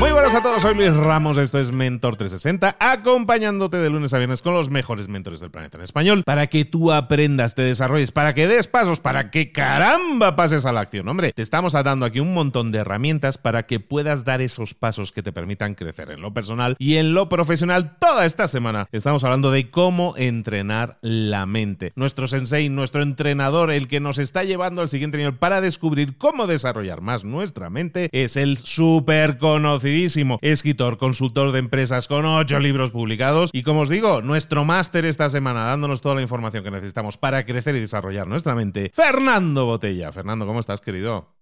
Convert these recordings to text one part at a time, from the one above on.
Muy buenas a todos, soy Luis Ramos, esto es Mentor 360, acompañándote de lunes a viernes con los mejores mentores del planeta en español, para que tú aprendas, te desarrolles, para que des pasos, para que caramba pases a la acción. Hombre, te estamos dando aquí un montón de herramientas para que puedas dar esos pasos que te permitan crecer en lo personal y en lo profesional. Toda esta semana estamos hablando de cómo entrenar la mente. Nuestro sensei, nuestro entrenador, el que nos está llevando al siguiente nivel para descubrir cómo desarrollar más nuestra mente, es el súper conocido escritor, consultor de empresas con ocho libros publicados y como os digo, nuestro máster esta semana dándonos toda la información que necesitamos para crecer y desarrollar nuestra mente, Fernando Botella. Fernando, ¿cómo estás, querido?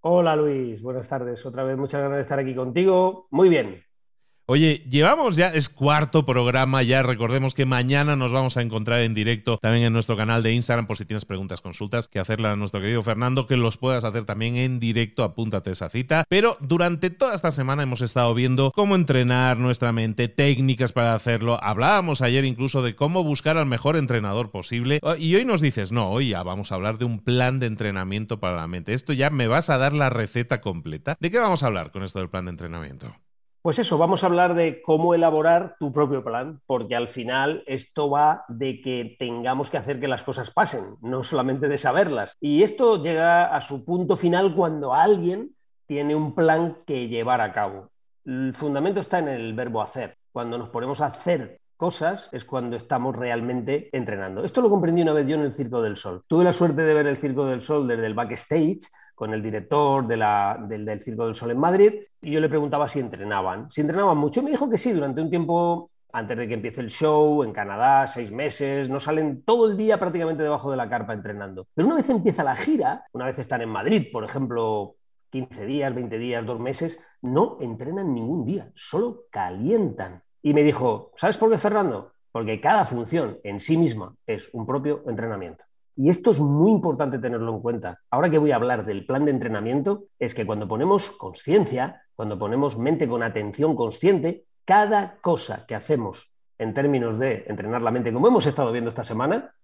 Hola Luis, buenas tardes. Otra vez muchas gracias de estar aquí contigo. Muy bien, Oye, llevamos ya, es cuarto programa ya, recordemos que mañana nos vamos a encontrar en directo también en nuestro canal de Instagram por si tienes preguntas, consultas, que hacerla a nuestro querido Fernando, que los puedas hacer también en directo, apúntate esa cita. Pero durante toda esta semana hemos estado viendo cómo entrenar nuestra mente, técnicas para hacerlo. Hablábamos ayer incluso de cómo buscar al mejor entrenador posible. Oh, y hoy nos dices, no, hoy ya vamos a hablar de un plan de entrenamiento para la mente. Esto ya me vas a dar la receta completa. ¿De qué vamos a hablar con esto del plan de entrenamiento? Pues eso, vamos a hablar de cómo elaborar tu propio plan, porque al final esto va de que tengamos que hacer que las cosas pasen, no solamente de saberlas. Y esto llega a su punto final cuando alguien tiene un plan que llevar a cabo. El fundamento está en el verbo hacer. Cuando nos ponemos a hacer cosas es cuando estamos realmente entrenando. Esto lo comprendí una vez yo en el Circo del Sol. Tuve la suerte de ver el Circo del Sol desde el backstage con el director del, Circo del Sol en Madrid y yo le preguntaba si entrenaban. Si entrenaban mucho, me dijo que sí, durante un tiempo antes de que empiece el show, en Canadá, seis meses, no salen todo el día prácticamente debajo de la carpa entrenando. Pero una vez empieza la gira, una vez están en Madrid, por ejemplo, 15 días, 20 días, dos meses, no entrenan ningún día, solo calientan. Y me dijo, ¿sabes por qué, Fernando? Porque cada función en sí misma es un propio entrenamiento. Y esto es muy importante tenerlo en cuenta. Ahora que voy a hablar del plan de entrenamiento, es que cuando ponemos conciencia, cuando ponemos mente con atención consciente, cada cosa que hacemos en términos de entrenar la mente, como hemos estado viendo esta semana,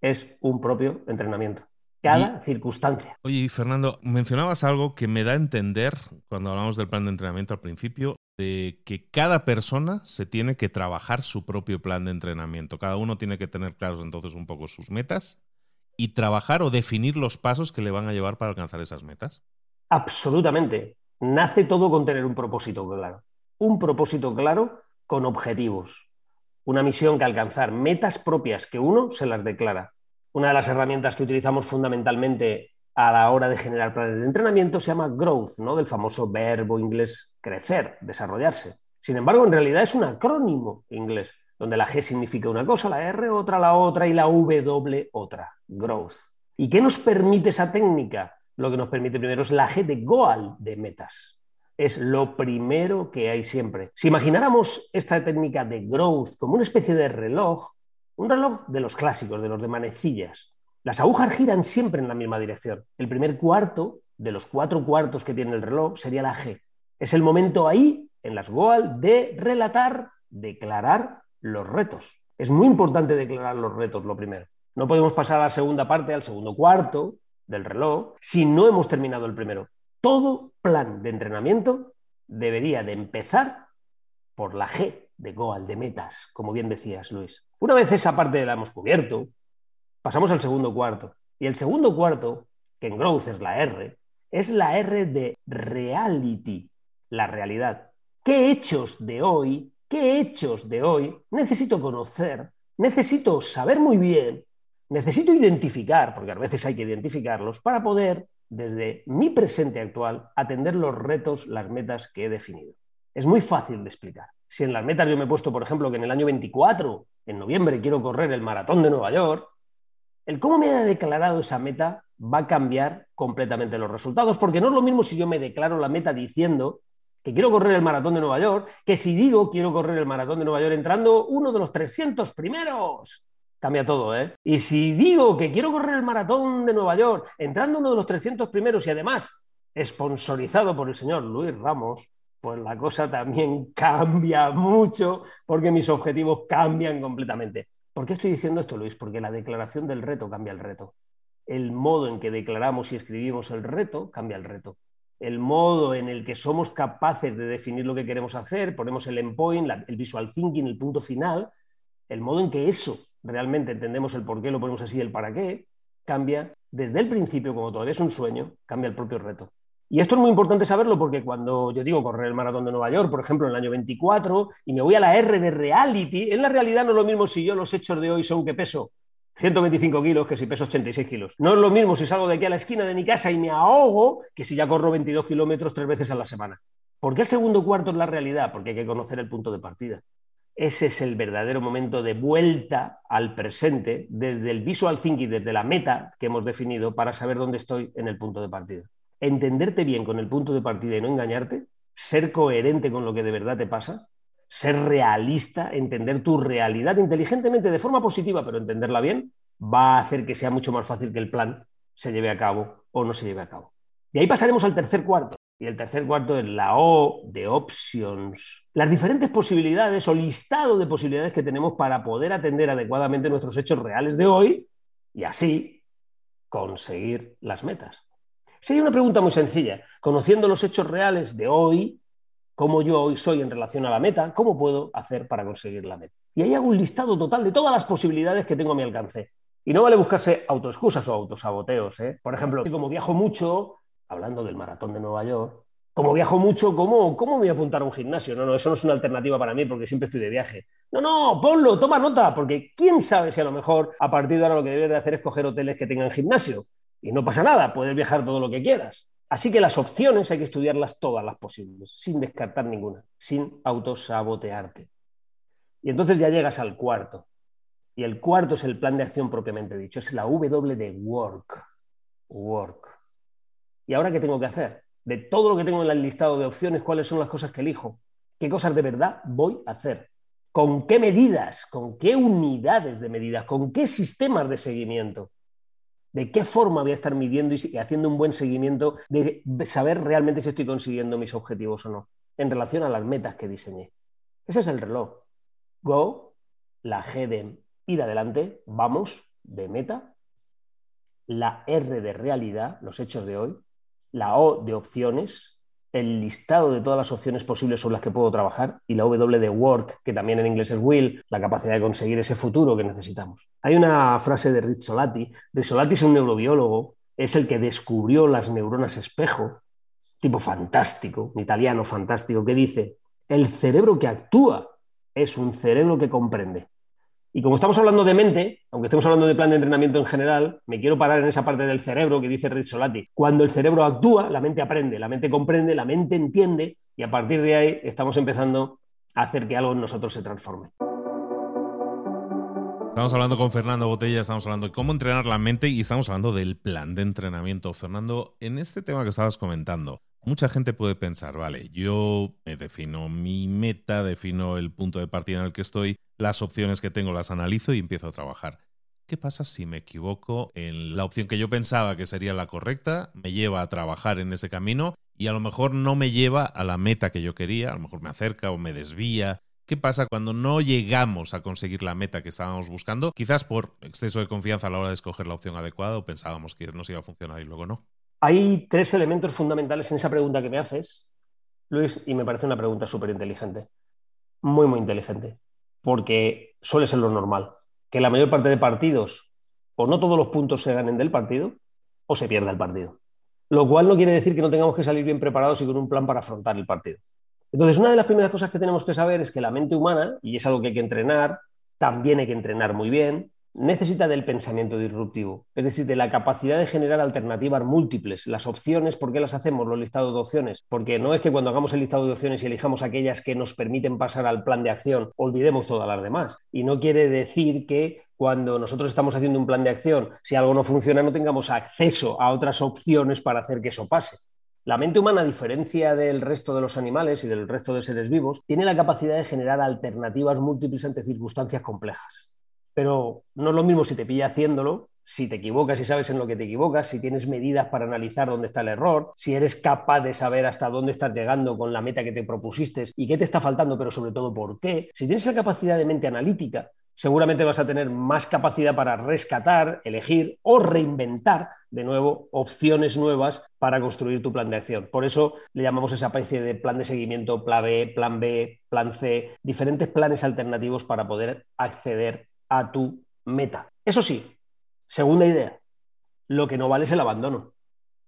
es un propio entrenamiento. Cada circunstancia. Oye, Fernando, mencionabas algo que me da a entender cuando hablamos del plan de entrenamiento al principio, de que cada persona se tiene que trabajar su propio plan de entrenamiento. Cada uno tiene que tener claros entonces un poco sus metas y trabajar o definir los pasos que le van a llevar para alcanzar esas metas? Absolutamente. Nace todo con tener un propósito claro. Un propósito claro con objetivos. Una misión que alcanzar, metas propias que uno se las declara. Una de las herramientas que utilizamos fundamentalmente a la hora de generar planes de entrenamiento se llama growth, ¿no? Del famoso verbo inglés crecer, desarrollarse. Sin embargo, en realidad es un acrónimo inglés, donde la G significa una cosa, la R otra, la otra y la W otra, growth. ¿Y qué nos permite esa técnica? Lo que nos permite primero es la G de Goal de metas. Es lo primero que hay siempre. Si imagináramos esta técnica de growth como una especie de reloj, un reloj de los clásicos, de los de manecillas, las agujas giran siempre en la misma dirección. El primer cuarto de los cuatro cuartos que tiene el reloj sería la G. Es el momento ahí, en las Goal, de relatar, declarar los retos. Es muy importante declarar los retos, lo primero. No podemos pasar a la segunda parte, al segundo cuarto del reloj, si no hemos terminado el primero. Todo plan de entrenamiento debería de empezar por la G de Goal, de metas, como bien decías, Luis. Una vez esa parte la hemos cubierto, Pasamos al segundo cuarto. Y el segundo cuarto, que en Growth es la R, es la R de reality, la realidad. ¿Qué hechos de hoy, qué hechos de hoy necesito conocer, necesito saber muy bien, necesito identificar, porque a veces hay que identificarlos, para poder, desde mi presente actual, atender los retos, las metas que he definido? Es muy fácil de explicar. Si en las metas yo me he puesto, por ejemplo, que en el año 24, en noviembre, quiero correr el maratón de Nueva York, el cómo me haya declarado esa meta va a cambiar completamente los resultados, porque no es lo mismo si yo me declaro la meta diciendo que quiero correr el maratón de Nueva York, que si digo quiero correr el maratón de Nueva York entrando uno de los 300 primeros. Cambia todo, ¿eh? Y si digo que quiero correr el maratón de Nueva York entrando uno de los 300 primeros y además sponsorizado por el señor Luis Ramos, pues la cosa también cambia mucho porque mis objetivos cambian completamente. ¿Por qué estoy diciendo esto, Luis? Porque la declaración del reto cambia el reto. El modo en que declaramos y escribimos el reto cambia el reto. El modo en el que somos capaces de definir lo que queremos hacer, ponemos el endpoint, el visual thinking, el punto final, el modo en que eso realmente entendemos el por qué, lo ponemos así, el para qué, cambia desde el principio, como todavía es un sueño, cambia el propio reto. Y esto es muy importante saberlo porque cuando yo digo correr el maratón de Nueva York, por ejemplo, en el año 24, y me voy a la R de reality, en la realidad no es lo mismo si yo los hechos de hoy son que peso 125 kilos que si peso 86 kilos. No es lo mismo si salgo de aquí a la esquina de mi casa y me ahogo que si ya corro 22 kilómetros tres veces a la semana. ¿Por qué el segundo cuarto es la realidad? Porque hay que conocer el punto de partida. Ese es el verdadero momento de vuelta al presente desde el visual thinking, desde la meta que hemos definido para saber dónde estoy en el punto de partida entenderte bien con el punto de partida y no engañarte, ser coherente con lo que de verdad te pasa, ser realista, entender tu realidad inteligentemente de forma positiva, pero entenderla bien, va a hacer que sea mucho más fácil que el plan se lleve a cabo o no se lleve a cabo. Y ahí pasaremos al tercer cuarto. Y el tercer cuarto es la O de options. Las diferentes posibilidades o listado de posibilidades que tenemos para poder atender adecuadamente nuestros hechos reales de hoy y así conseguir las metas. Sería una pregunta muy sencilla. Conociendo los hechos reales de hoy, cómo yo hoy soy en relación a la meta, ¿cómo puedo hacer para conseguir la meta? Y ahí hago un listado total de todas las posibilidades que tengo a mi alcance. Y no vale buscarse autoexcusas o autosaboteos. ¿eh? Por ejemplo, como viajo mucho, hablando del maratón de Nueva York, como viajo mucho, ¿cómo, ¿cómo voy a apuntar a un gimnasio? No, no, eso no es una alternativa para mí porque siempre estoy de viaje. No, no, ponlo, toma nota, porque quién sabe si a lo mejor a partir de ahora lo que debes de hacer es coger hoteles que tengan gimnasio. Y no pasa nada, puedes viajar todo lo que quieras. Así que las opciones hay que estudiarlas todas las posibles, sin descartar ninguna, sin autosabotearte. Y entonces ya llegas al cuarto. Y el cuarto es el plan de acción propiamente dicho, es la W de work. Work. ¿Y ahora qué tengo que hacer? De todo lo que tengo en el listado de opciones, ¿cuáles son las cosas que elijo? ¿Qué cosas de verdad voy a hacer? ¿Con qué medidas? ¿Con qué unidades de medidas? ¿Con qué sistemas de seguimiento? De qué forma voy a estar midiendo y haciendo un buen seguimiento de saber realmente si estoy consiguiendo mis objetivos o no, en relación a las metas que diseñé. Ese es el reloj. Go, la G de ir adelante, vamos, de meta, la R de realidad, los hechos de hoy, la O de opciones, el listado de todas las opciones posibles sobre las que puedo trabajar y la W de work, que también en inglés es will, la capacidad de conseguir ese futuro que necesitamos. Hay una frase de Rizzolatti. Rizzolatti es un neurobiólogo, es el que descubrió las neuronas espejo, tipo fantástico, un italiano fantástico, que dice, el cerebro que actúa es un cerebro que comprende. Y como estamos hablando de mente, aunque estemos hablando de plan de entrenamiento en general, me quiero parar en esa parte del cerebro que dice Rizzolatti. Cuando el cerebro actúa, la mente aprende, la mente comprende, la mente entiende y a partir de ahí estamos empezando a hacer que algo en nosotros se transforme. Estamos hablando con Fernando Botella, estamos hablando de cómo entrenar la mente y estamos hablando del plan de entrenamiento. Fernando, en este tema que estabas comentando, mucha gente puede pensar, vale, yo me defino mi meta, defino el punto de partida en el que estoy, las opciones que tengo las analizo y empiezo a trabajar. ¿Qué pasa si me equivoco en la opción que yo pensaba que sería la correcta? Me lleva a trabajar en ese camino y a lo mejor no me lleva a la meta que yo quería, a lo mejor me acerca o me desvía ¿Qué pasa cuando no llegamos a conseguir la meta que estábamos buscando? Quizás por exceso de confianza a la hora de escoger la opción adecuada o pensábamos que nos iba a funcionar y luego no. Hay tres elementos fundamentales en esa pregunta que me haces, Luis, y me parece una pregunta súper inteligente. Muy, muy inteligente. Porque suele ser lo normal. Que la mayor parte de partidos, o no todos los puntos se ganen del partido, o se pierda el partido. Lo cual no quiere decir que no tengamos que salir bien preparados y con un plan para afrontar el partido. Entonces, una de las primeras cosas que tenemos que saber es que la mente humana, y es algo que hay que entrenar, también hay que entrenar muy bien, necesita del pensamiento disruptivo, es decir, de la capacidad de generar alternativas múltiples. Las opciones, ¿por qué las hacemos, los listados de opciones? Porque no es que cuando hagamos el listado de opciones y elijamos aquellas que nos permiten pasar al plan de acción, olvidemos todas las demás. Y no quiere decir que cuando nosotros estamos haciendo un plan de acción, si algo no funciona, no tengamos acceso a otras opciones para hacer que eso pase. La mente humana, a diferencia del resto de los animales y del resto de seres vivos, tiene la capacidad de generar alternativas múltiples ante circunstancias complejas. Pero no es lo mismo si te pilla haciéndolo, si te equivocas y sabes en lo que te equivocas, si tienes medidas para analizar dónde está el error, si eres capaz de saber hasta dónde estás llegando con la meta que te propusiste y qué te está faltando, pero sobre todo por qué. Si tienes la capacidad de mente analítica, seguramente vas a tener más capacidad para rescatar, elegir o reinventar de nuevo opciones nuevas para construir tu plan de acción. Por eso le llamamos esa especie de plan de seguimiento, plan B, plan B, plan C, diferentes planes alternativos para poder acceder a tu meta. Eso sí, segunda idea, lo que no vale es el abandono.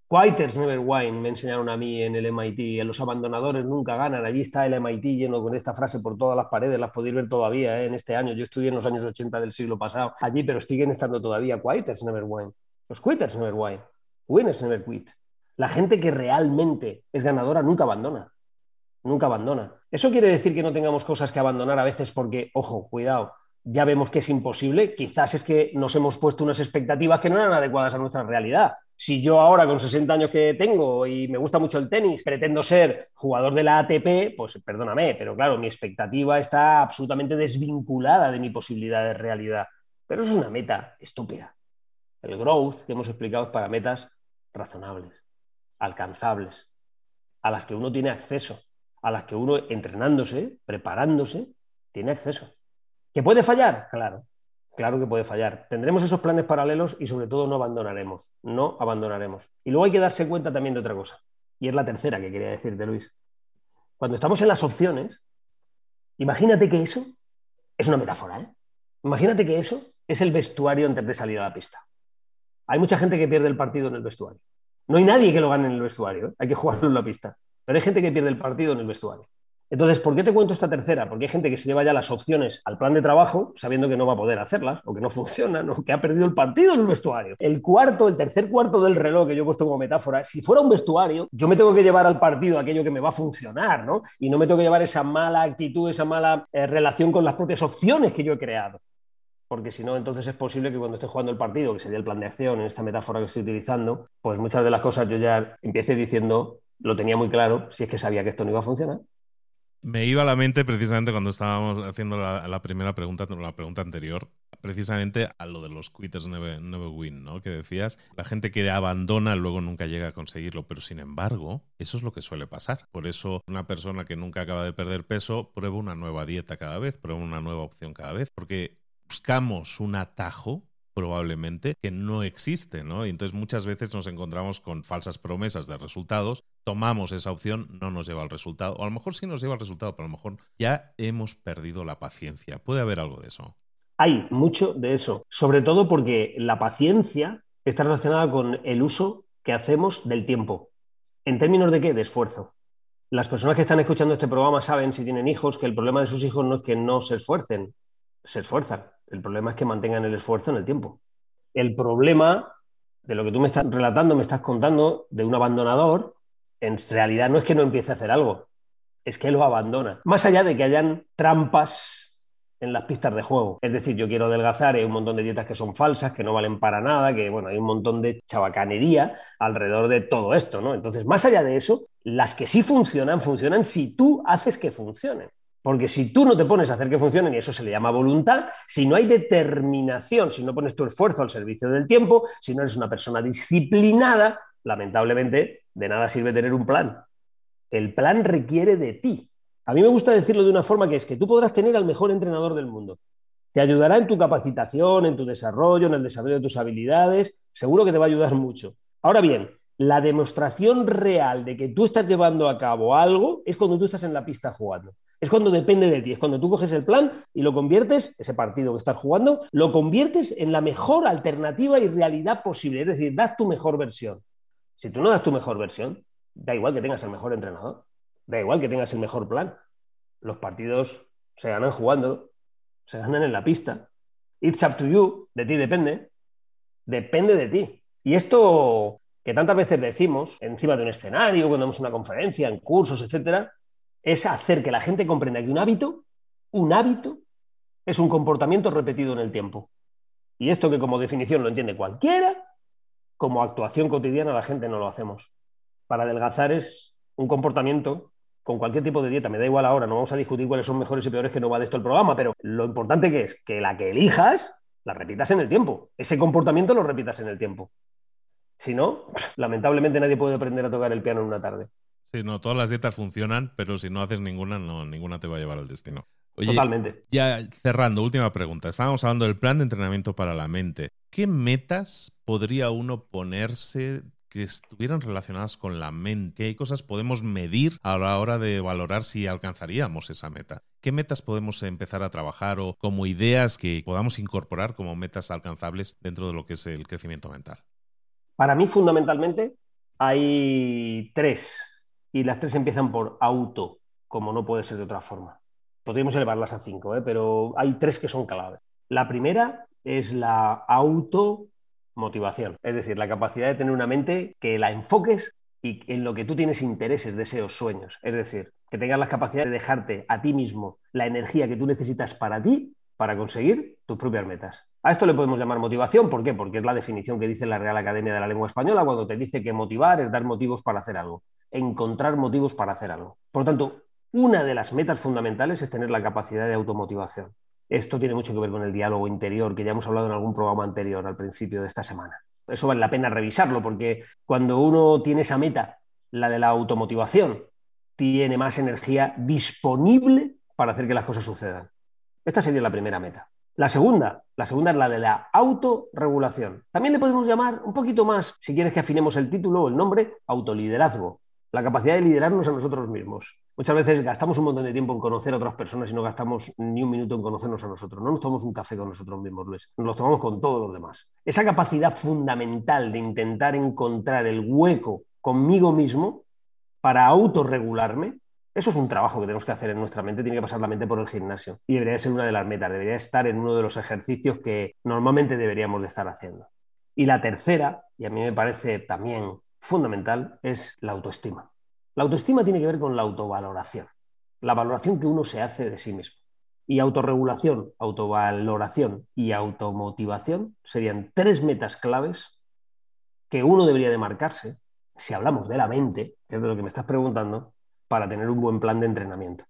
Quitters never win, me enseñaron a mí en el MIT. En los abandonadores nunca ganan. Allí está el MIT lleno con esta frase por todas las paredes. Las podéis ver todavía ¿eh? en este año. Yo estudié en los años 80 del siglo pasado allí, pero siguen estando todavía. Quitters never win. Los quitters never win. Winners never quit. La gente que realmente es ganadora nunca abandona. Nunca abandona. Eso quiere decir que no tengamos cosas que abandonar a veces porque, ojo, cuidado, ya vemos que es imposible. Quizás es que nos hemos puesto unas expectativas que no eran adecuadas a nuestra realidad. Si yo ahora con 60 años que tengo y me gusta mucho el tenis, pretendo ser jugador de la ATP, pues perdóname, pero claro, mi expectativa está absolutamente desvinculada de mi posibilidad de realidad. Pero es una meta estúpida. El growth que hemos explicado es para metas razonables, alcanzables, a las que uno tiene acceso, a las que uno entrenándose, preparándose, tiene acceso. ¿Que puede fallar? Claro, Claro que puede fallar. Tendremos esos planes paralelos y sobre todo no abandonaremos. No abandonaremos. Y luego hay que darse cuenta también de otra cosa. Y es la tercera que quería decirte, Luis. Cuando estamos en las opciones, imagínate que eso es una metáfora. ¿eh? Imagínate que eso es el vestuario antes de salir a la pista. Hay mucha gente que pierde el partido en el vestuario. No hay nadie que lo gane en el vestuario. ¿eh? Hay que jugarlo en la pista. Pero hay gente que pierde el partido en el vestuario. Entonces, ¿por qué te cuento esta tercera? Porque hay gente que se lleva ya las opciones al plan de trabajo sabiendo que no va a poder hacerlas o que no funcionan o que ha perdido el partido en el vestuario. El cuarto, el tercer cuarto del reloj que yo he puesto como metáfora, si fuera un vestuario, yo me tengo que llevar al partido aquello que me va a funcionar, ¿no? Y no me tengo que llevar esa mala actitud, esa mala eh, relación con las propias opciones que yo he creado. Porque si no, entonces es posible que cuando esté jugando el partido, que sería el plan de acción en esta metáfora que estoy utilizando, pues muchas de las cosas yo ya empiece diciendo, lo tenía muy claro, si es que sabía que esto no iba a funcionar. Me iba a la mente precisamente cuando estábamos haciendo la, primera pregunta, la pregunta anterior, precisamente a lo de los quitters never, win, ¿no? Que decías, la gente que abandona luego nunca llega a conseguirlo, pero sin embargo, eso es lo que suele pasar. Por eso una persona que nunca acaba de perder peso prueba una nueva dieta cada vez, prueba una nueva opción cada vez, porque buscamos un atajo probablemente que no existe, ¿no? Y entonces muchas veces nos encontramos con falsas promesas de resultados, tomamos esa opción, no nos lleva al resultado, o a lo mejor sí nos lleva al resultado, pero a lo mejor ya hemos perdido la paciencia. ¿Puede haber algo de eso? Hay mucho de eso, sobre todo porque la paciencia está relacionada con el uso que hacemos del tiempo. ¿En términos de qué? De esfuerzo. Las personas que están escuchando este programa saben, si tienen hijos, que el problema de sus hijos no es que no se esfuercen, se esfuerzan. El problema es que mantengan el esfuerzo en el tiempo. El problema de lo que tú me estás relatando, me estás contando de un abandonador, en realidad no es que no empiece a hacer algo, es que lo abandona. Más allá de que hayan trampas en las pistas de juego. Es decir, yo quiero adelgazar, hay un montón de dietas que son falsas, que no valen para nada, que bueno, hay un montón de chabacanería alrededor de todo esto, ¿no? Entonces, más allá de eso, las que sí funcionan, funcionan si tú haces que funcionen. Porque si tú no te pones a hacer que funcionen, y eso se le llama voluntad, si no hay determinación, si no pones tu esfuerzo al servicio del tiempo, si no eres una persona disciplinada, lamentablemente de nada sirve tener un plan. El plan requiere de ti. A mí me gusta decirlo de una forma que es que tú podrás tener al mejor entrenador del mundo. Te ayudará en tu capacitación, en tu desarrollo, en el desarrollo de tus habilidades. Seguro que te va a ayudar mucho. Ahora bien, la demostración real de que tú estás llevando a cabo algo es cuando tú estás en la pista jugando. Es cuando depende de ti, es cuando tú coges el plan y lo conviertes, ese partido que estás jugando, lo conviertes en la mejor alternativa y realidad posible. Es decir, das tu mejor versión. Si tú no das tu mejor versión, da igual que tengas el mejor entrenador, da igual que tengas el mejor plan. Los partidos se ganan jugando, se ganan en la pista. It's up to you, de ti depende. Depende de ti. Y esto que tantas veces decimos encima de un escenario, cuando damos una conferencia, en cursos, etcétera, es hacer que la gente comprenda que un hábito, un hábito, es un comportamiento repetido en el tiempo. Y esto que como definición lo entiende cualquiera, como actuación cotidiana la gente no lo hacemos. Para adelgazar es un comportamiento con cualquier tipo de dieta, me da igual ahora, no vamos a discutir cuáles son mejores y peores que no va de esto el programa, pero lo importante que es que la que elijas la repitas en el tiempo. Ese comportamiento lo repitas en el tiempo. Si no, lamentablemente nadie puede aprender a tocar el piano en una tarde. Sí, no, todas las dietas funcionan, pero si no haces ninguna, no, ninguna te va a llevar al destino. Totalmente. Ya cerrando, última pregunta. Estábamos hablando del plan de entrenamiento para la mente. ¿Qué metas podría uno ponerse que estuvieran relacionadas con la mente? ¿Qué cosas podemos medir a la hora de valorar si alcanzaríamos esa meta? ¿Qué metas podemos empezar a trabajar o como ideas que podamos incorporar como metas alcanzables dentro de lo que es el crecimiento mental? Para mí, fundamentalmente, hay tres, y las tres empiezan por auto, como no puede ser de otra forma. Podríamos elevarlas a cinco, ¿eh? pero hay tres que son clave. La primera es la automotivación, es decir, la capacidad de tener una mente que la enfoques y en lo que tú tienes intereses, deseos, sueños. Es decir, que tengas la capacidad de dejarte a ti mismo la energía que tú necesitas para ti para conseguir tus propias metas. A esto le podemos llamar motivación, ¿por qué? Porque es la definición que dice la Real Academia de la Lengua Española cuando te dice que motivar es dar motivos para hacer algo, encontrar motivos para hacer algo. Por lo tanto, una de las metas fundamentales es tener la capacidad de automotivación. Esto tiene mucho que ver con el diálogo interior, que ya hemos hablado en algún programa anterior, al principio de esta semana. Eso vale la pena revisarlo, porque cuando uno tiene esa meta, la de la automotivación, tiene más energía disponible para hacer que las cosas sucedan. Esta sería la primera meta. La segunda, la segunda es la de la autorregulación. También le podemos llamar un poquito más, si quieres que afinemos el título o el nombre, autoliderazgo. La capacidad de liderarnos a nosotros mismos. Muchas veces gastamos un montón de tiempo en conocer a otras personas y no gastamos ni un minuto en conocernos a nosotros. No nos tomamos un café con nosotros mismos, Luis. Nos lo tomamos con todos los demás. Esa capacidad fundamental de intentar encontrar el hueco conmigo mismo para autorregularme eso es un trabajo que tenemos que hacer en nuestra mente, tiene que pasar la mente por el gimnasio y debería ser una de las metas, debería estar en uno de los ejercicios que normalmente deberíamos de estar haciendo. Y la tercera, y a mí me parece también fundamental, es la autoestima. La autoestima tiene que ver con la autovaloración, la valoración que uno se hace de sí mismo. Y autorregulación, autovaloración y automotivación serían tres metas claves que uno debería de marcarse si hablamos de la mente, que es de lo que me estás preguntando, para tener un buen plan de entrenamiento.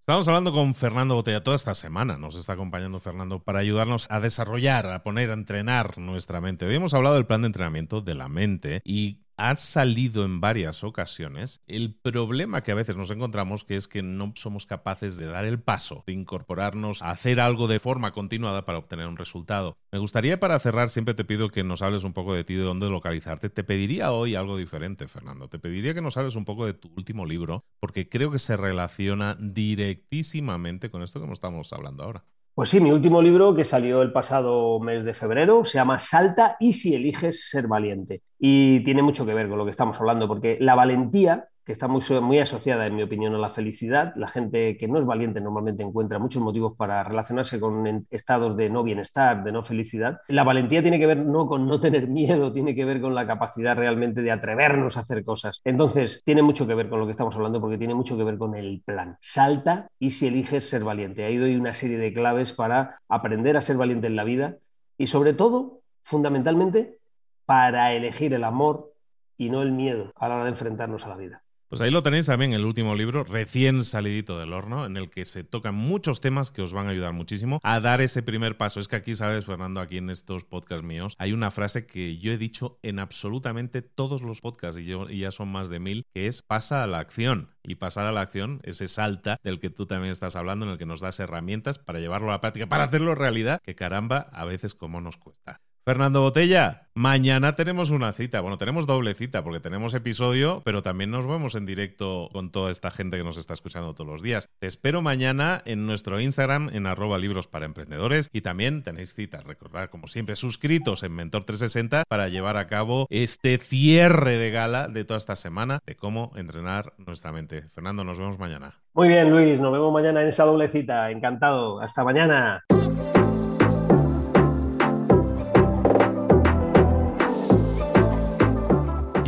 Estamos hablando con Fernando Botella toda esta semana. Nos está acompañando Fernando para ayudarnos a desarrollar, a poner, a entrenar nuestra mente. Hoy hemos hablado del plan de entrenamiento de la mente y ha salido en varias ocasiones el problema que a veces nos encontramos que es que no somos capaces de dar el paso, de incorporarnos a hacer algo de forma continuada para obtener un resultado. Me gustaría para cerrar, siempre te pido que nos hables un poco de ti, de dónde localizarte. Te pediría hoy algo diferente, Fernando. Te pediría que nos hables un poco de tu último libro, porque creo que se relaciona directísimamente con esto que estamos hablando ahora. Pues sí, mi último libro que salió el pasado mes de febrero se llama Salta y si eliges ser valiente. Y tiene mucho que ver con lo que estamos hablando, porque la valentía, está muy, muy asociada, en mi opinión, a la felicidad. La gente que no es valiente normalmente encuentra muchos motivos para relacionarse con estados de no bienestar, de no felicidad. La valentía tiene que ver no con no tener miedo, tiene que ver con la capacidad realmente de atrevernos a hacer cosas. Entonces, tiene mucho que ver con lo que estamos hablando porque tiene mucho que ver con el plan. Salta y si eliges ser valiente. Ahí doy una serie de claves para aprender a ser valiente en la vida y sobre todo, fundamentalmente, para elegir el amor y no el miedo a la hora de enfrentarnos a la vida. Pues ahí lo tenéis también, el último libro, recién salidito del horno, en el que se tocan muchos temas que os van a ayudar muchísimo a dar ese primer paso. Es que aquí, sabes, Fernando, aquí en estos podcasts míos, hay una frase que yo he dicho en absolutamente todos los podcasts, y, y ya son más de mil, que es pasa a la acción. Y pasar a la acción, ese salta del que tú también estás hablando, en el que nos das herramientas para llevarlo a la práctica, para hacerlo realidad, que caramba, a veces como nos cuesta. Fernando Botella, mañana tenemos una cita. Bueno, tenemos doble cita porque tenemos episodio, pero también nos vemos en directo con toda esta gente que nos está escuchando todos los días. Te espero mañana en nuestro Instagram en arroba libros para emprendedores y también tenéis cita. Recordad, como siempre, suscritos en Mentor 360 para llevar a cabo este cierre de gala de toda esta semana de cómo entrenar nuestra mente. Fernando, nos vemos mañana. Muy bien, Luis, nos vemos mañana en esa doble cita. Encantado. Hasta mañana.